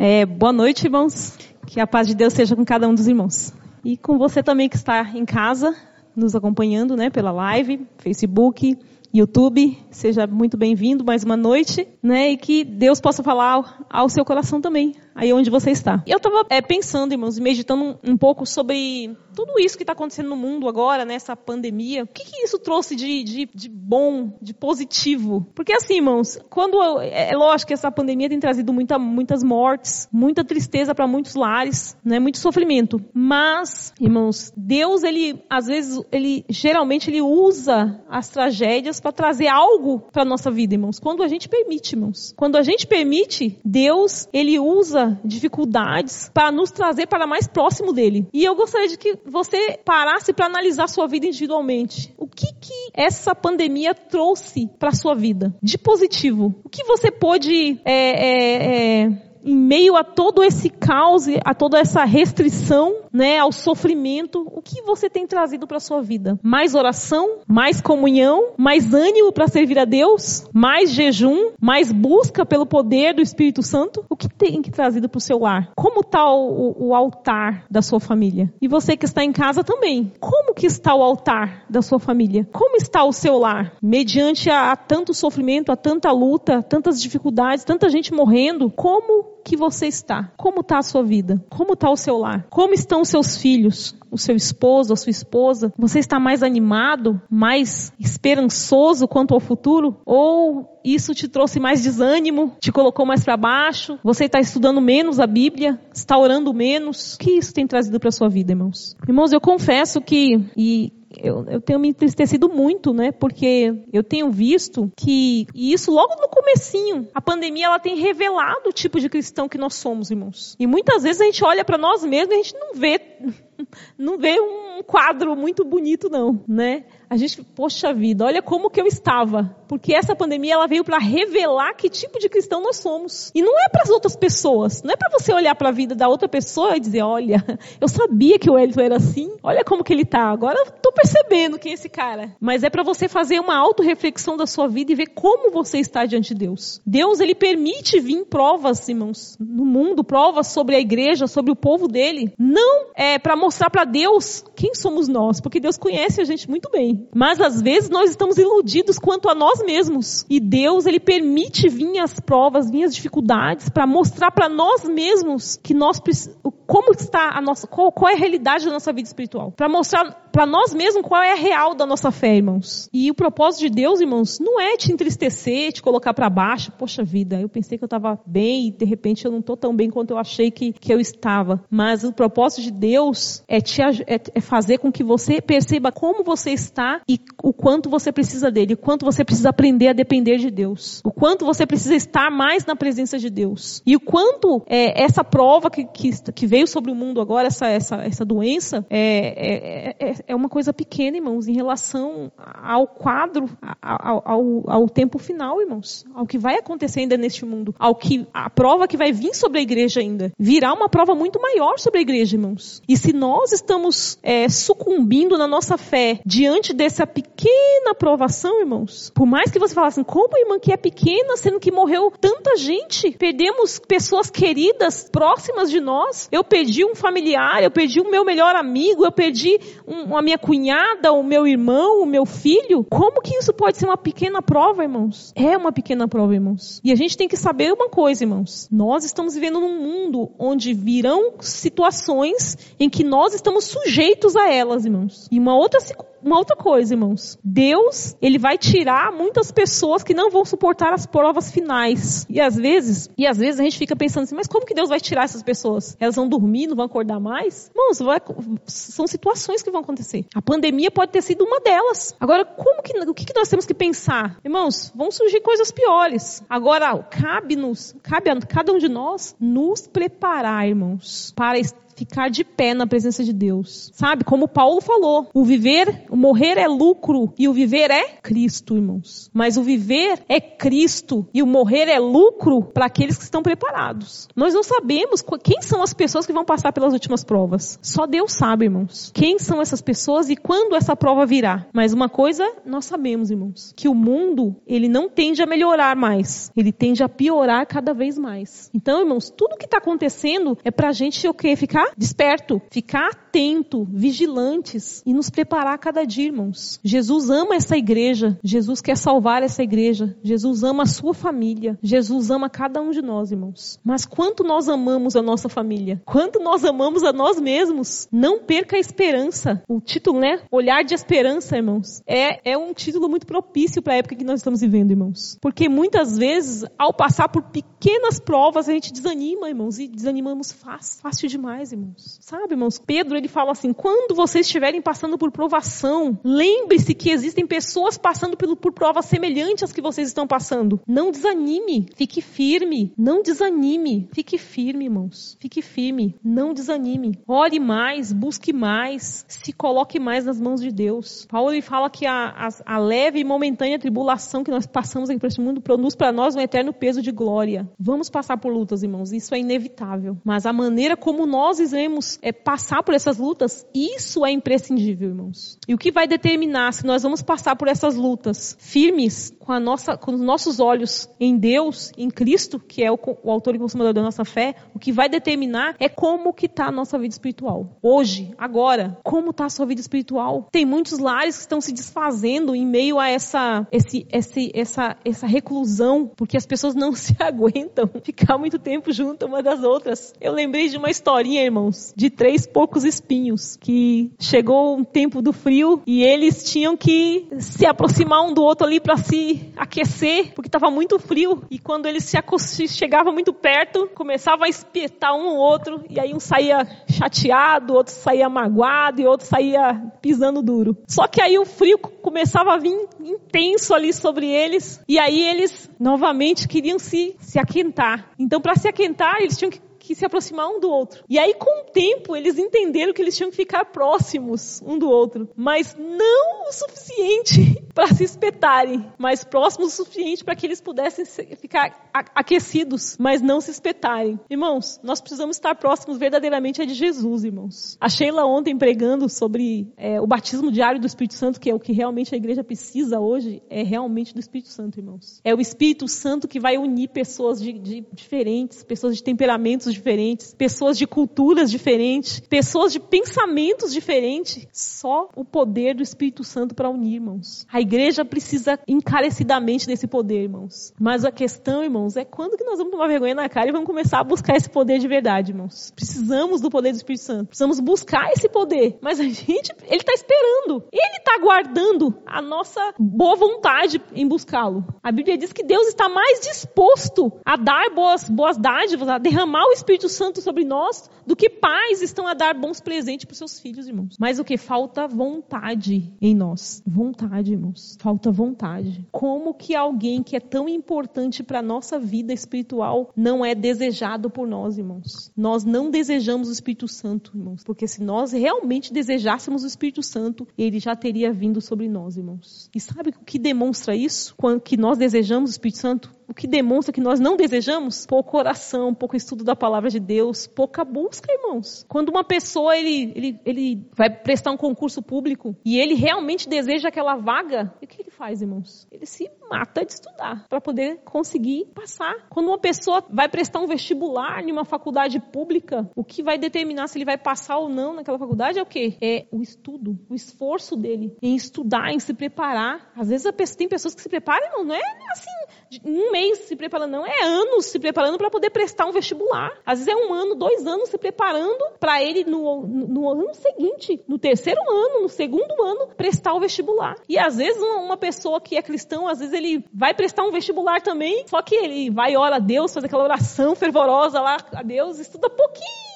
É, boa noite, irmãos. Que a paz de Deus seja com cada um dos irmãos. E com você também que está em casa, nos acompanhando, né, pela live, Facebook, YouTube. Seja muito bem-vindo mais uma noite, né, e que Deus possa falar ao seu coração também, aí onde você está. Eu estava é, pensando, irmãos, meditando um, um, pouco sobre tudo isso que está acontecendo no mundo agora, nessa pandemia. O que, que isso trouxe de, de, de, bom, de positivo? Porque assim, irmãos, quando é, é lógico que essa pandemia tem trazido muita, muitas mortes, muita tristeza para muitos lares, né, muito sofrimento. Mas, irmãos, Deus ele às vezes ele geralmente ele usa as tragédias para trazer algo para nossa vida, irmãos. Quando a gente permite, irmãos. Quando a gente permite, Deus ele usa dificuldades para nos trazer para mais próximo dele. E eu gostaria de que você parasse para analisar sua vida individualmente. O que que essa pandemia trouxe para sua vida de positivo? O que você pôde é, é, é, em meio a todo esse caos, a toda essa restrição, né, ao sofrimento, o que você tem trazido para sua vida? Mais oração, mais comunhão, mais ânimo para servir a Deus, mais jejum, mais busca pelo poder do Espírito Santo? O que tem que trazido para o seu lar? Como está o, o altar da sua família? E você que está em casa também, como que está o altar da sua família? Como está o seu lar? Mediante a, a tanto sofrimento, a tanta luta, tantas dificuldades, tanta gente morrendo, como que você está? Como está a sua vida? Como está o seu lar? Como estão os seus filhos? O seu esposo, a sua esposa? Você está mais animado, mais esperançoso quanto ao futuro? Ou isso te trouxe mais desânimo, te colocou mais para baixo? Você está estudando menos a Bíblia? Está orando menos? O que isso tem trazido para sua vida, irmãos? Irmãos, eu confesso que e eu, eu, tenho me entristecido muito, né? Porque eu tenho visto que, e isso logo no comecinho, a pandemia ela tem revelado o tipo de cristão que nós somos, irmãos. E muitas vezes a gente olha para nós mesmos e a gente não vê não vê um quadro muito bonito não, né? A gente, poxa vida, olha como que eu estava, porque essa pandemia ela veio para revelar que tipo de cristão nós somos. E não é para as outras pessoas, não é para você olhar para a vida da outra pessoa e dizer, olha, eu sabia que o Elton era assim, olha como que ele tá, agora eu tô percebendo quem é esse cara. Mas é para você fazer uma auto-reflexão da sua vida e ver como você está diante de Deus. Deus, ele permite vir provas, irmãos, no mundo, provas sobre a igreja, sobre o povo dele, não é para mostrar para Deus quem somos nós, porque Deus conhece a gente muito bem. Mas às vezes nós estamos iludidos quanto a nós mesmos. E Deus, ele permite vir as provas, vir as dificuldades para mostrar para nós mesmos que nós como está a nossa qual, qual é a realidade da nossa vida espiritual, para mostrar para nós mesmos qual é a real da nossa fé, irmãos. E o propósito de Deus, irmãos, não é te entristecer, te colocar para baixo. Poxa vida, eu pensei que eu estava bem e de repente eu não estou tão bem quanto eu achei que, que eu estava. Mas o propósito de Deus é, te, é, é fazer com que você perceba como você está e o quanto você precisa dele, o quanto você precisa aprender a depender de Deus, o quanto você precisa estar mais na presença de Deus. E o quanto é, essa prova que, que, que, veio sobre o mundo agora, essa, essa, essa doença, é, é, é é uma coisa pequena, irmãos, em relação ao quadro, ao, ao, ao, tempo final, irmãos, ao que vai acontecer ainda neste mundo, ao que a prova que vai vir sobre a igreja ainda, virá uma prova muito maior sobre a igreja, irmãos. E se nós estamos é, sucumbindo na nossa fé diante dessa pequena provação, irmãos, por mais que você falasse como irmã que é pequena, sendo que morreu tanta gente, perdemos pessoas queridas, próximas de nós, eu perdi um familiar, eu perdi o meu melhor amigo, eu perdi um, a minha cunhada, o meu irmão, o meu filho, como que isso pode ser uma pequena prova, irmãos? É uma pequena prova, irmãos. E a gente tem que saber uma coisa, irmãos. Nós estamos vivendo num mundo onde virão situações em que nós estamos sujeitos a elas, irmãos. E uma outra uma outra coisa, irmãos. Deus, ele vai tirar muitas pessoas que não vão suportar as provas finais. E às vezes, e às vezes a gente fica pensando assim, mas como que Deus vai tirar essas pessoas? Elas vão dormir, não vão acordar mais? Irmãos, vai, são situações que vão acontecer. A pandemia pode ter sido uma delas. Agora, como que, o que, que nós temos que pensar? Irmãos, vão surgir coisas piores. Agora, cabe-nos, cabe a cada um de nós nos preparar, irmãos, para ficar de pé na presença de Deus. Sabe? Como Paulo falou, o viver, o morrer é lucro e o viver é Cristo, irmãos. Mas o viver é Cristo e o morrer é lucro para aqueles que estão preparados. Nós não sabemos quem são as pessoas que vão passar pelas últimas provas. Só Deus sabe, irmãos. Quem são essas pessoas e quando essa prova virá. Mas uma coisa nós sabemos, irmãos, que o mundo, ele não tende a melhorar mais. Ele tende a piorar cada vez mais. Então, irmãos, tudo que está acontecendo é para a gente o quê? Ficar desperto, ficar atento, vigilantes e nos preparar a cada dia, irmãos. Jesus ama essa igreja. Jesus quer salvar essa igreja. Jesus ama a sua família. Jesus ama cada um de nós, irmãos. Mas quanto nós amamos a nossa família? Quanto nós amamos a nós mesmos? Não perca a esperança. O título, né? Olhar de esperança, irmãos. É, é um título muito propício para a época que nós estamos vivendo, irmãos. Porque muitas vezes, ao passar por pequenas provas, a gente desanima, irmãos. E desanimamos fácil, fácil demais, irmãos. Sabe, irmãos? Pedro, ele fala assim: quando vocês estiverem passando por provação, lembre-se que existem pessoas passando por, por provas semelhantes às que vocês estão passando. Não desanime, fique firme. Não desanime, fique firme, irmãos. Fique firme, não desanime. Ore mais, busque mais, se coloque mais nas mãos de Deus. Paulo ele fala que a, a, a leve e momentânea tribulação que nós passamos aqui para este mundo produz para nós um eterno peso de glória. Vamos passar por lutas, irmãos, isso é inevitável. Mas a maneira como nós iremos é, passar por essas lutas, isso é imprescindível, irmãos. E o que vai determinar se nós vamos passar por essas lutas firmes, com, a nossa, com os nossos olhos em Deus, em Cristo, que é o, o autor e consumador da nossa fé, o que vai determinar é como que está a nossa vida espiritual. Hoje, agora, como está a sua vida espiritual? Tem muitos lares que estão se desfazendo em meio a essa, esse, esse, essa, essa reclusão, porque as pessoas não se aguentam ficar muito tempo junto uma das outras. Eu lembrei de uma historinha, irmãos, de três poucos espinhos, que chegou um tempo do frio e eles tinham que se aproximar um do outro ali para se aquecer, porque estava muito frio. E quando eles se chegavam muito perto, começavam a espetar um ao outro, e aí um saía chateado, outro saía magoado e outro saía pisando duro. Só que aí o frio começava a vir intenso ali sobre eles, e aí eles novamente queriam se, se aquentar. Então, para se aquentar, eles tinham que que se aproximar um do outro. E aí, com o tempo, eles entenderam que eles tinham que ficar próximos um do outro, mas não o suficiente para se espetarem, mas próximos o suficiente para que eles pudessem ficar aquecidos, mas não se espetarem. Irmãos, nós precisamos estar próximos verdadeiramente de Jesus, irmãos. A Sheila ontem pregando sobre é, o batismo diário do Espírito Santo, que é o que realmente a igreja precisa hoje, é realmente do Espírito Santo, irmãos. É o Espírito Santo que vai unir pessoas de, de diferentes, pessoas de temperamentos diferentes, pessoas de culturas diferentes, pessoas de pensamentos diferentes. Só o poder do Espírito Santo para unir, irmãos. A igreja precisa encarecidamente desse poder, irmãos. Mas a questão, irmãos, é quando que nós vamos tomar vergonha na cara e vamos começar a buscar esse poder de verdade, irmãos. Precisamos do poder do Espírito Santo. Precisamos buscar esse poder. Mas a gente, ele está esperando. Ele está aguardando a nossa boa vontade em buscá-lo. A Bíblia diz que Deus está mais disposto a dar boas, boas dádivas, a derramar o Espírito Espírito Santo sobre nós do que pais estão a dar bons presentes para os seus filhos, irmãos. Mas o que? Falta vontade em nós. Vontade, irmãos. Falta vontade. Como que alguém que é tão importante para a nossa vida espiritual não é desejado por nós, irmãos? Nós não desejamos o Espírito Santo, irmãos. Porque se nós realmente desejássemos o Espírito Santo, ele já teria vindo sobre nós, irmãos. E sabe o que demonstra isso? Que nós desejamos o Espírito Santo? o que demonstra que nós não desejamos? Pouco oração, pouco estudo da palavra de Deus, pouca busca, irmãos. Quando uma pessoa ele, ele, ele vai prestar um concurso público e ele realmente deseja aquela vaga, o que ele faz, irmãos? Ele se mata de estudar para poder conseguir passar. Quando uma pessoa vai prestar um vestibular em uma faculdade pública, o que vai determinar se ele vai passar ou não naquela faculdade é o quê? É o estudo, o esforço dele em estudar, em se preparar. Às vezes pessoa, tem pessoas que se preparam, não, não é assim, um mês se preparando, não, é anos se preparando para poder prestar um vestibular. Às vezes é um ano, dois anos se preparando para ele no, no, no, ano seguinte, no terceiro ano, no segundo ano, prestar o vestibular. E às vezes uma, uma pessoa que é cristão, às vezes ele vai prestar um vestibular também, só que ele vai ora a Deus, faz aquela oração fervorosa lá a Deus, estuda pouquinho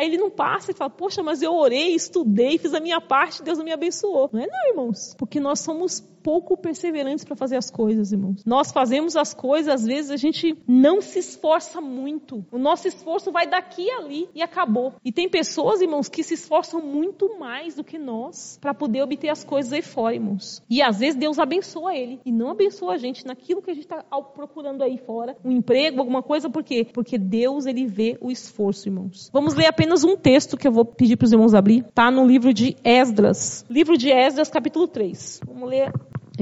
Aí ele não passa e fala, poxa, mas eu orei, estudei, fiz a minha parte, Deus não me abençoou. Não é não, irmãos. Porque nós somos pouco perseverantes para fazer as coisas, irmãos. Nós fazemos as coisas, às vezes a gente não se esforça muito. O nosso esforço vai daqui e ali e acabou. E tem pessoas, irmãos, que se esforçam muito mais do que nós para poder obter as coisas aí fora, irmãos. E às vezes Deus abençoa ele e não abençoa a gente naquilo que a gente está procurando aí fora, um emprego, alguma coisa, por quê? Porque Deus ele vê o esforço, irmãos. Vamos ler apenas um texto que eu vou pedir para os irmãos abrir. Tá no livro de Esdras. Livro de Esdras, capítulo 3. Vamos ler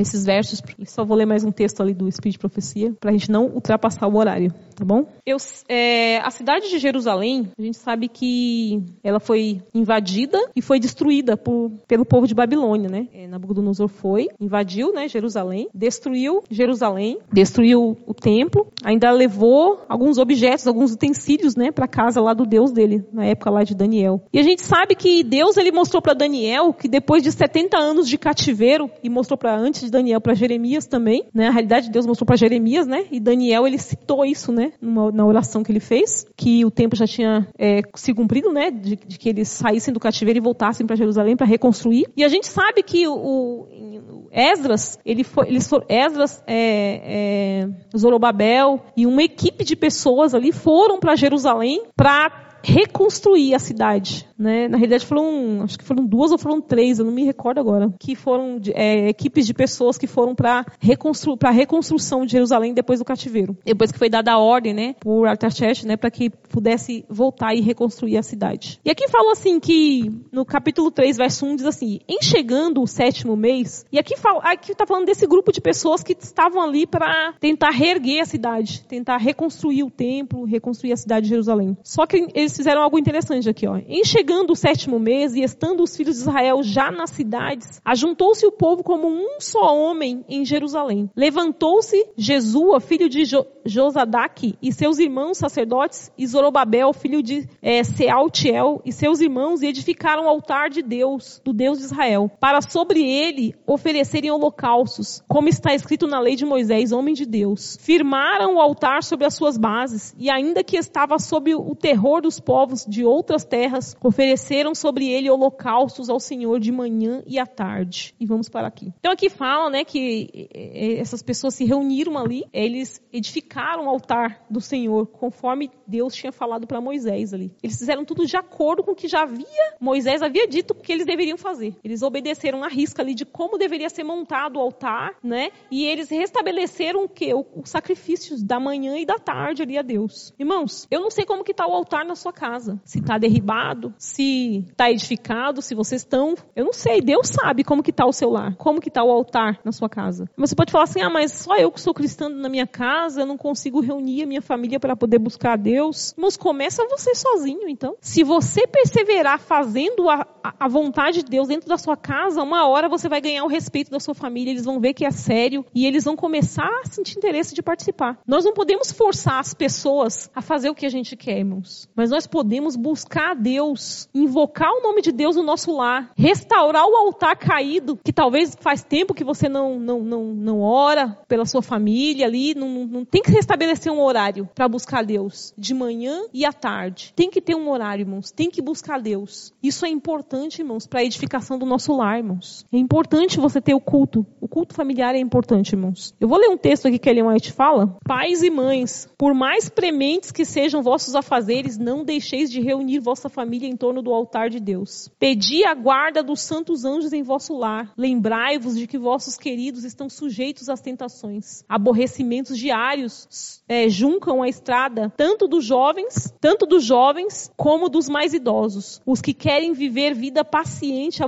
esses versos. Só vou ler mais um texto ali do Espírito de Profecia, para a gente não ultrapassar o horário, tá bom? Eu, é, a cidade de Jerusalém, a gente sabe que ela foi invadida e foi destruída por, pelo povo de Babilônia, né? É, Nabucodonosor foi, invadiu, né, Jerusalém, destruiu Jerusalém, destruiu o templo, ainda levou alguns objetos, alguns utensílios, né, para casa lá do Deus dele, na época lá de Daniel. E a gente sabe que Deus ele mostrou para Daniel que depois de 70 anos de cativeiro e mostrou para antes de Daniel para Jeremias também, né? A realidade Deus mostrou para Jeremias, né? E Daniel ele citou isso, né? Numa, na oração que ele fez, que o tempo já tinha é, se cumprido, né? De, de, que eles saíssem do cativeiro e voltassem para Jerusalém para reconstruir. E a gente sabe que o, o Esdras, ele foi, eles foram, Esdras, é, é, Zorobabel e uma equipe de pessoas ali foram para Jerusalém para reconstruir a cidade. Né? Na realidade foram, acho que foram duas ou foram três, eu não me recordo agora, que foram é, equipes de pessoas que foram para reconstru a reconstrução de Jerusalém depois do cativeiro. Depois que foi dada a ordem, né, por Artaxerxes, né, para que pudesse voltar e reconstruir a cidade. E aqui fala assim que no capítulo 3, verso 1 diz assim: "Em chegando o sétimo mês", e aqui fala, aqui tá falando desse grupo de pessoas que estavam ali para tentar reerguer a cidade, tentar reconstruir o templo, reconstruir a cidade de Jerusalém. Só que eles fizeram algo interessante aqui, ó. Em chegando o sétimo mês e estando os filhos de Israel já nas cidades, ajuntou-se o povo como um só homem em Jerusalém. Levantou-se Jesua, filho de jo Josadaque, e seus irmãos sacerdotes, e Zorobabel, filho de é, Sealtiel, e seus irmãos, e edificaram o altar de Deus, do Deus de Israel, para sobre ele oferecerem holocaustos, como está escrito na lei de Moisés, homem de Deus. Firmaram o altar sobre as suas bases, e ainda que estava sob o terror dos povos de outras terras ofereceram sobre ele holocaustos ao Senhor de manhã e à tarde. E vamos para aqui. Então aqui fala, né, que eh, eh, essas pessoas se reuniram ali, eles edificaram o altar do Senhor conforme Deus tinha falado para Moisés ali. Eles fizeram tudo de acordo com o que já havia Moisés havia dito que eles deveriam fazer. Eles obedeceram a risca ali de como deveria ser montado o altar, né? E eles restabeleceram o que? O, o sacrifício da manhã e da tarde ali a Deus. Irmãos, eu não sei como que está o altar na sua casa. Se está derribado, se está edificado, se vocês estão. Eu não sei, Deus sabe como que está o seu lar, como que está o altar na sua casa. Você pode falar assim, ah, mas só eu que sou cristã na minha casa, eu não consigo reunir a minha família para poder buscar a Deus. Mas começa você sozinho, então. Se você perseverar fazendo a, a vontade de Deus dentro da sua casa, uma hora você vai ganhar o respeito da sua família, eles vão ver que é sério e eles vão começar a sentir interesse de participar. Nós não podemos forçar as pessoas a fazer o que a gente quer, irmãos. Mas nós podemos buscar a Deus, invocar o nome de Deus no nosso lar, restaurar o altar caído, que talvez faz tempo que você não, não, não, não ora pela sua família ali, não, não tem que restabelecer um horário para buscar Deus, de manhã e à tarde. Tem que ter um horário, irmãos, tem que buscar Deus. Isso é importante, irmãos, para a edificação do nosso lar, irmãos. É importante você ter o culto. O culto familiar é importante, irmãos. Eu vou ler um texto aqui que a Ellen White fala. Pais e mães, por mais prementes que sejam vossos afazeres, não deixeis de reunir vossa família em torno do altar de Deus. Pedi a guarda dos santos anjos em vosso lar. Lembrai-vos de que vossos queridos estão sujeitos às tentações. Aborrecimentos diários é, juncam a estrada, tanto dos jovens, tanto dos jovens como dos mais idosos. Os que querem viver vida paciente,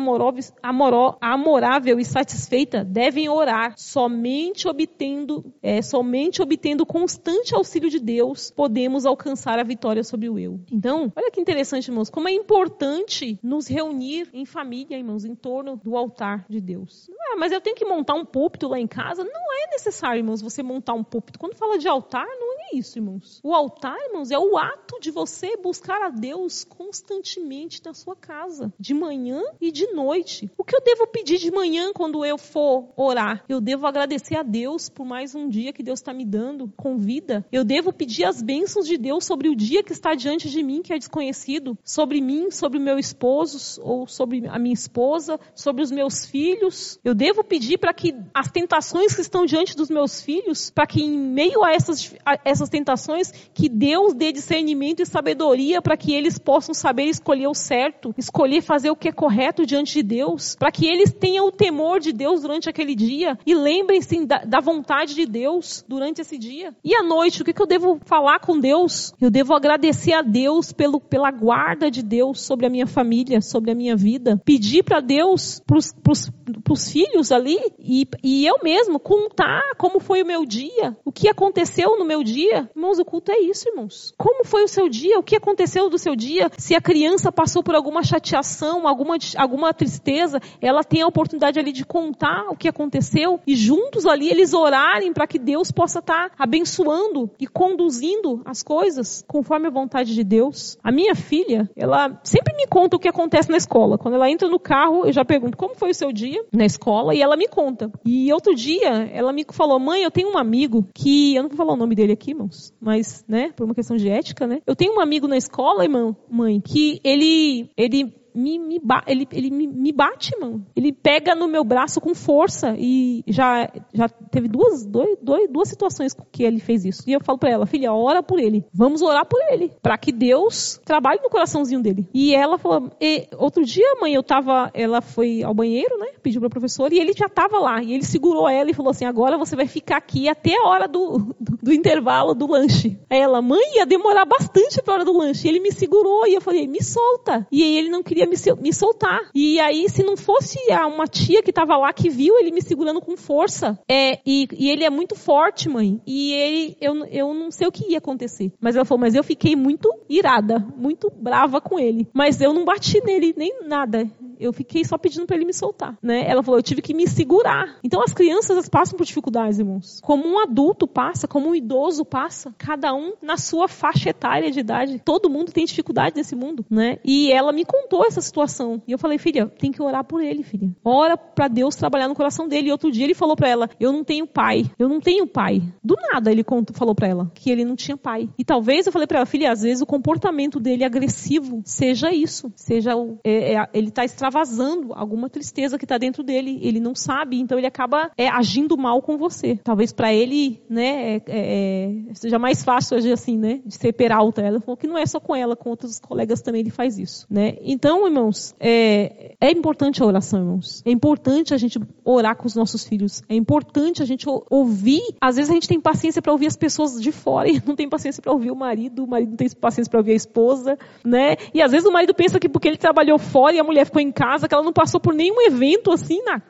amorável e satisfeita devem orar, somente obtendo, é, somente obtendo constante auxílio de Deus, podemos alcançar a vitória sobre o eu. Então, olha que interessante, irmãos, como é importante nos reunir em família, irmãos, em torno do altar de Deus. Ah, mas eu tenho que montar um púlpito lá em casa? Não é necessário, irmãos, você montar um púlpito. Quando fala de altar, não é isso, irmãos? O altar, irmãos, é o ato de você buscar a Deus constantemente na sua casa, de manhã e de noite. O que eu devo pedir de manhã quando eu for orar? Eu devo agradecer a Deus por mais um dia que Deus está me dando com vida. Eu devo pedir as bênçãos de Deus sobre o dia que está diante de mim, que é desconhecido, sobre mim, sobre o meu esposo ou sobre a minha esposa, sobre os meus filhos. Eu devo pedir para que as tentações que estão diante dos meus filhos, para que em meio a essas, a essas tentações, que Deus dê discernimento e sabedoria para que eles possam saber escolher o certo, escolher fazer o que é correto diante de Deus, para que eles tenham o temor de Deus durante aquele dia e lembrem-se da, da, vontade de Deus durante esse dia. E à noite, o que, que eu devo falar com Deus? Eu devo agradecer a Deus pelo, pela guarda de Deus sobre a minha família, sobre a minha vida. Pedir para Deus, para os filhos ali, e, e eu mesmo contar como foi o meu dia, o que aconteceu no meu dia. Irmãos, o culto é isso, irmãos. Como foi o seu dia? O que aconteceu do seu dia? Se a criança passou por alguma chateação, alguma, alguma tristeza, ela tem a oportunidade ali de contar o que aconteceu e juntos ali eles orarem para que Deus possa estar tá abençoando e conduzindo as coisas conforme a vontade de Deus. A minha filha, ela sempre me conta o que acontece na escola. Quando ela entra no carro, eu já pergunto como foi o seu dia na escola e ela me conta. E outro dia, ela me falou: "Mãe, eu tenho um amigo que eu não vou falar o nome dele aqui, irmãos, mas, né, por uma questão de ética, né? Eu tenho um amigo na escola, irmão, mãe, que ele ele me, me ele, ele me, me, bate, mano. Ele pega no meu braço com força e já, já teve duas, dois, dois, duas situações que ele fez isso. E eu falo para ela, filha, ora por ele. Vamos orar por ele, para que Deus trabalhe no coraçãozinho dele. E ela falou, e, outro dia, mãe, eu tava, ela foi ao banheiro, né? Pediu para professor e ele já tava lá. E ele segurou ela e falou assim, agora você vai ficar aqui até a hora do, do, do intervalo do lanche. Aí ela, mãe, ia demorar bastante pra hora do lanche. E ele me segurou e eu falei, me solta. E aí ele não queria me, me soltar. E aí, se não fosse uma tia que estava lá que viu ele me segurando com força, é, e, e, ele é muito forte, mãe, e ele, eu, eu não sei o que ia acontecer. Mas ela falou, mas eu fiquei muito irada, muito brava com ele. Mas eu não bati nele nem nada. Eu fiquei só pedindo para ele me soltar, né? Ela falou, eu tive que me segurar. Então as crianças elas passam por dificuldades, irmãos. Como um adulto passa, como um idoso passa, cada um na sua faixa etária de idade. Todo mundo tem dificuldade nesse mundo, né? E ela me contou essa situação. E eu falei, filha, tem que orar por ele, filha. Ora para Deus trabalhar no coração dele. E outro dia ele falou para ela, eu não tenho pai. Eu não tenho pai. Do nada ele falou para ela que ele não tinha pai. E talvez eu falei para ela, filha, às vezes o comportamento dele agressivo seja isso, seja o, é, é, ele está extravasando alguma tristeza que está dentro dele. Ele não sabe, então ele acaba é, agindo mal com você. Talvez para ele, né, é, é, seja mais fácil agir assim, né, de ser peralta. Ela falou que não é só com ela, com outros colegas também ele faz isso, né. Então, irmão irmãos, é, é importante a oração, irmãos. É importante a gente orar com os nossos filhos. É importante a gente ouvir. Às vezes a gente tem paciência para ouvir as pessoas de fora e não tem paciência para ouvir o marido. O marido não tem paciência para ouvir a esposa, né? E às vezes o marido pensa que porque ele trabalhou fora e a mulher ficou em casa, que ela não passou por nenhum evento assim. Na...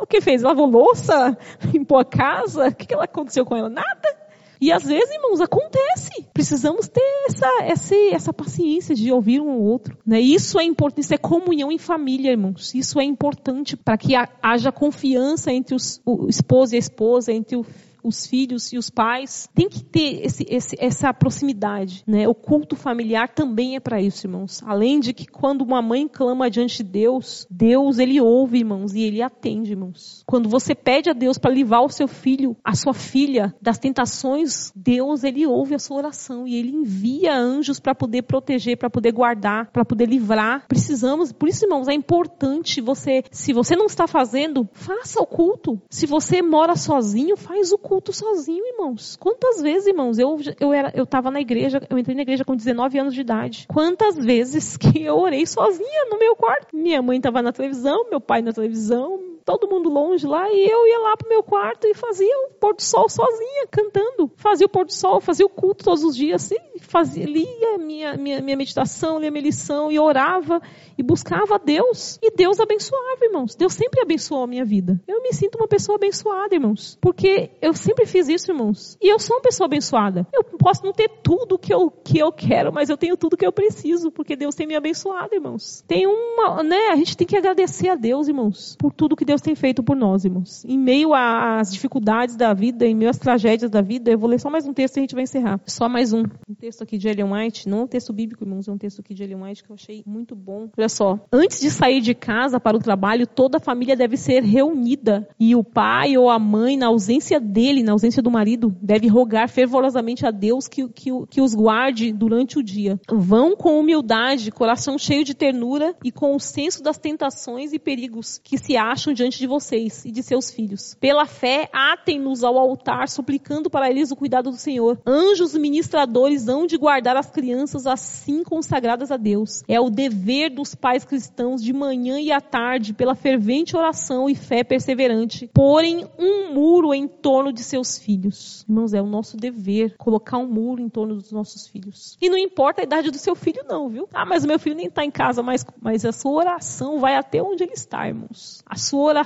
O que fez? Lavou louça? Limpou a casa? O que, que aconteceu com ela? Nada. E às vezes, irmãos, acontece. Precisamos ter essa, essa, essa paciência de ouvir um ao outro. Né? Isso é importante, isso é comunhão em família, irmãos. Isso é importante para que haja confiança entre os, o esposo e a esposa, entre o os filhos e os pais. Tem que ter esse, esse, essa proximidade, né? O culto familiar também é para isso, irmãos. Além de que quando uma mãe clama diante de Deus, Deus ele ouve, irmãos, e ele atende, irmãos. Quando você pede a Deus para livrar o seu filho, a sua filha das tentações, Deus ele ouve a sua oração e ele envia anjos para poder proteger, para poder guardar, para poder livrar. Precisamos, por isso, irmãos, é importante você, se você não está fazendo, faça o culto. Se você mora sozinho, faz o culto culto sozinho, irmãos. Quantas vezes, irmãos, eu, eu, era, eu tava na igreja, eu entrei na igreja com 19 anos de idade. Quantas vezes que eu orei sozinha no meu quarto? Minha mãe estava na televisão, meu pai na televisão, todo mundo longe lá, e eu ia lá pro meu quarto e fazia o pôr do sol sozinha, cantando. Fazia o pôr do sol, fazia o culto todos os dias, assim, fazia, lia minha, minha, minha meditação, lia minha lição e orava e buscava a Deus. E Deus abençoava, irmãos. Deus sempre abençoou a minha vida. Eu me sinto uma pessoa abençoada, irmãos. Porque eu sempre fiz isso, irmãos. E eu sou uma pessoa abençoada. Eu posso não ter tudo que eu, que eu quero, mas eu tenho tudo que eu preciso, porque Deus tem me abençoado, irmãos. Tem uma, né, a gente tem que agradecer a Deus, irmãos, por tudo que Deus Deus tem feito por nós, irmãos. Em meio às dificuldades da vida, em meio às tragédias da vida, eu vou ler só mais um texto e a gente vai encerrar. Só mais um. Um texto aqui de Ellen White, não é um texto bíblico, irmãos, é um texto aqui de Ellen White que eu achei muito bom. Olha só. Antes de sair de casa para o trabalho, toda a família deve ser reunida. E o pai ou a mãe, na ausência dele, na ausência do marido, deve rogar fervorosamente a Deus que, que, que os guarde durante o dia. Vão com humildade, coração cheio de ternura e com o senso das tentações e perigos que se acham diante de vocês e de seus filhos. Pela fé, atem-nos ao altar, suplicando para eles o cuidado do Senhor. Anjos ministradores hão de guardar as crianças assim consagradas a Deus. É o dever dos pais cristãos de manhã e à tarde, pela fervente oração e fé perseverante, porem um muro em torno de seus filhos. Irmãos, é o nosso dever colocar um muro em torno dos nossos filhos. E não importa a idade do seu filho, não, viu? Ah, mas o meu filho nem está em casa, mas, mas a sua oração vai até onde ele está, irmãos. A sua oração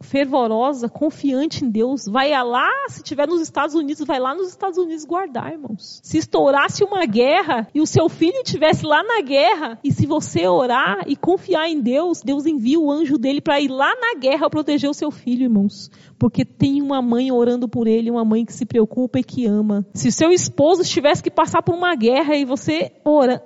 fervorosa, confiante em Deus, vai lá, se estiver nos Estados Unidos, vai lá nos Estados Unidos guardar, irmãos. Se estourasse uma guerra e o seu filho estivesse lá na guerra, e se você orar e confiar em Deus, Deus envia o anjo dele para ir lá na guerra proteger o seu filho, irmãos porque tem uma mãe orando por ele, uma mãe que se preocupa e que ama. Se seu esposo tivesse que passar por uma guerra e você ora,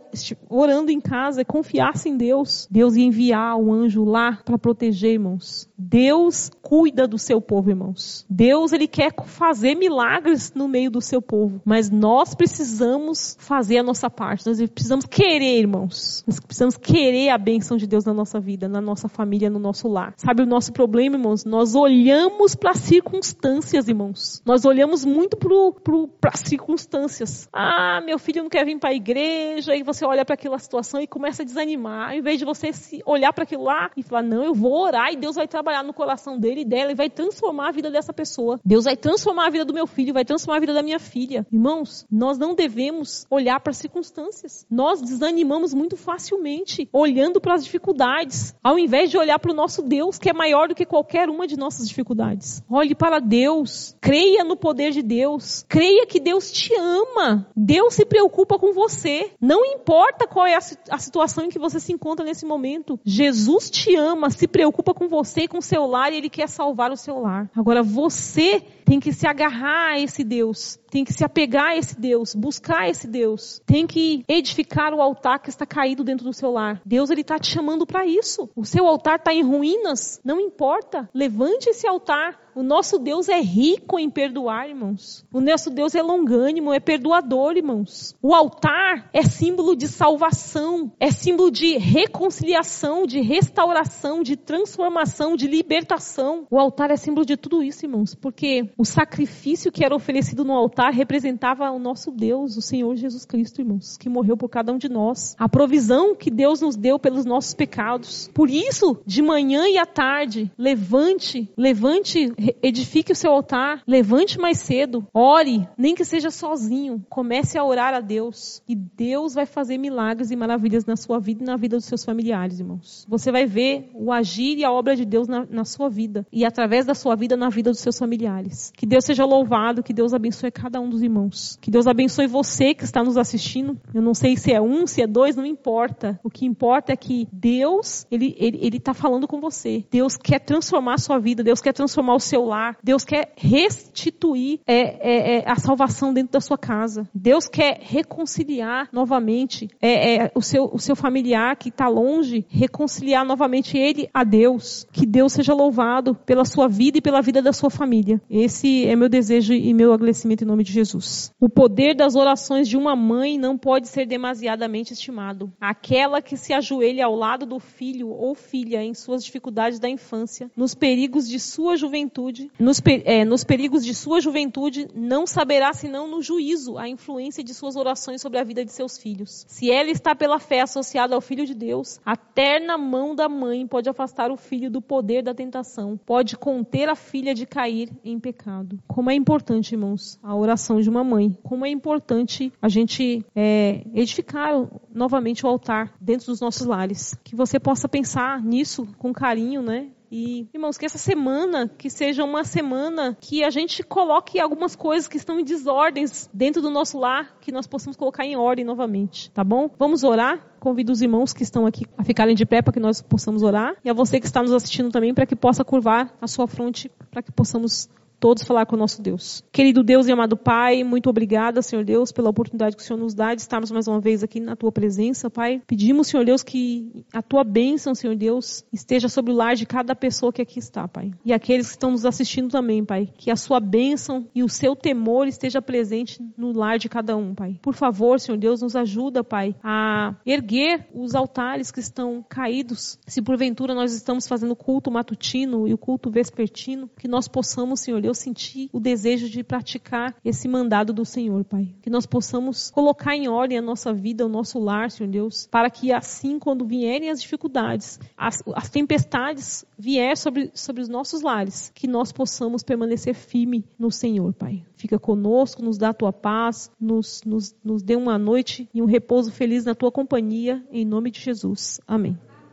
orando em casa, confiasse em Deus, Deus ia enviar o anjo lá para proteger, irmãos. Deus cuida do seu povo, irmãos. Deus ele quer fazer milagres no meio do seu povo, mas nós precisamos fazer a nossa parte. Nós precisamos querer, irmãos. Nós precisamos querer a bênção de Deus na nossa vida, na nossa família, no nosso lar. Sabe o nosso problema, irmãos? Nós olhamos para as circunstâncias, irmãos. Nós olhamos muito para as circunstâncias. Ah, meu filho não quer vir para a igreja, e você olha para aquela situação e começa a desanimar. Ao invés de você se olhar para aquilo lá e falar, não, eu vou orar e Deus vai trabalhar no coração dele e dela e vai transformar a vida dessa pessoa. Deus vai transformar a vida do meu filho, vai transformar a vida da minha filha. Irmãos, nós não devemos olhar para as circunstâncias. Nós desanimamos muito facilmente olhando para as dificuldades, ao invés de olhar para o nosso Deus, que é maior do que qualquer uma de nossas dificuldades. Olhe para Deus. Creia no poder de Deus. Creia que Deus te ama. Deus se preocupa com você. Não importa qual é a, a situação em que você se encontra nesse momento. Jesus te ama, se preocupa com você com o seu lar e Ele quer salvar o seu lar. Agora você tem que se agarrar a esse Deus, tem que se apegar a esse Deus, buscar esse Deus, tem que edificar o altar que está caído dentro do seu lar. Deus ele está te chamando para isso. O seu altar está em ruínas, não importa. Levante esse altar. O nosso Deus é rico em perdoar, irmãos. O nosso Deus é longânimo, é perdoador, irmãos. O altar é símbolo de salvação, é símbolo de reconciliação, de restauração, de transformação, de libertação. O altar é símbolo de tudo isso, irmãos, porque o sacrifício que era oferecido no altar representava o nosso Deus, o Senhor Jesus Cristo, irmãos, que morreu por cada um de nós. A provisão que Deus nos deu pelos nossos pecados. Por isso, de manhã e à tarde, levante, levante, edifique o seu altar, levante mais cedo, ore, nem que seja sozinho, comece a orar a Deus e Deus vai fazer milagres e maravilhas na sua vida e na vida dos seus familiares, irmãos. Você vai ver o agir e a obra de Deus na, na sua vida e através da sua vida na vida dos seus familiares. Que Deus seja louvado, que Deus abençoe cada um dos irmãos. Que Deus abençoe você que está nos assistindo. Eu não sei se é um, se é dois, não importa. O que importa é que Deus, Ele Ele, está falando com você. Deus quer transformar a sua vida, Deus quer transformar o seu lar, Deus quer restituir é, é, é, a salvação dentro da sua casa. Deus quer reconciliar novamente é, é, o, seu, o seu familiar que está longe, reconciliar novamente ele a Deus. Que Deus seja louvado pela sua vida e pela vida da sua família. Esse é meu desejo e meu agradecimento em nome de Jesus. O poder das orações de uma mãe não pode ser demasiadamente estimado. Aquela que se ajoelha ao lado do filho ou filha em suas dificuldades da infância, nos perigos de sua juventude, nos, é, nos perigos de sua juventude, não saberá senão no juízo a influência de suas orações sobre a vida de seus filhos. Se ela está pela fé associada ao Filho de Deus, a terna mão da mãe pode afastar o filho do poder da tentação, pode conter a filha de cair em pecado. Como é importante, irmãos, a oração de uma mãe. Como é importante a gente é, edificar novamente o altar dentro dos nossos lares. Que você possa pensar nisso com carinho, né? E, irmãos, que essa semana que seja uma semana que a gente coloque algumas coisas que estão em desordens dentro do nosso lar, que nós possamos colocar em ordem novamente, tá bom? Vamos orar? Convido os irmãos que estão aqui a ficarem de pé para que nós possamos orar. E a você que está nos assistindo também, para que possa curvar a sua fronte, para que possamos todos falar com o nosso Deus. Querido Deus e amado Pai, muito obrigada, Senhor Deus, pela oportunidade que o Senhor nos dá de estarmos mais uma vez aqui na tua presença, Pai. Pedimos, Senhor Deus, que a tua bênção, Senhor Deus, esteja sobre o lar de cada pessoa que aqui está, Pai. E aqueles que estão nos assistindo também, Pai. Que a sua bênção e o seu temor esteja presente no lar de cada um, Pai. Por favor, Senhor Deus, nos ajuda, Pai, a erguer os altares que estão caídos. Se porventura nós estamos fazendo culto matutino e o culto vespertino, que nós possamos, Senhor Deus, eu senti o desejo de praticar esse mandado do Senhor, Pai. Que nós possamos colocar em ordem a nossa vida, o nosso lar, Senhor Deus, para que assim, quando vierem as dificuldades, as, as tempestades vier sobre, sobre os nossos lares, que nós possamos permanecer firme no Senhor, Pai. Fica conosco, nos dá a tua paz, nos, nos, nos dê uma noite e um repouso feliz na tua companhia, em nome de Jesus. Amém.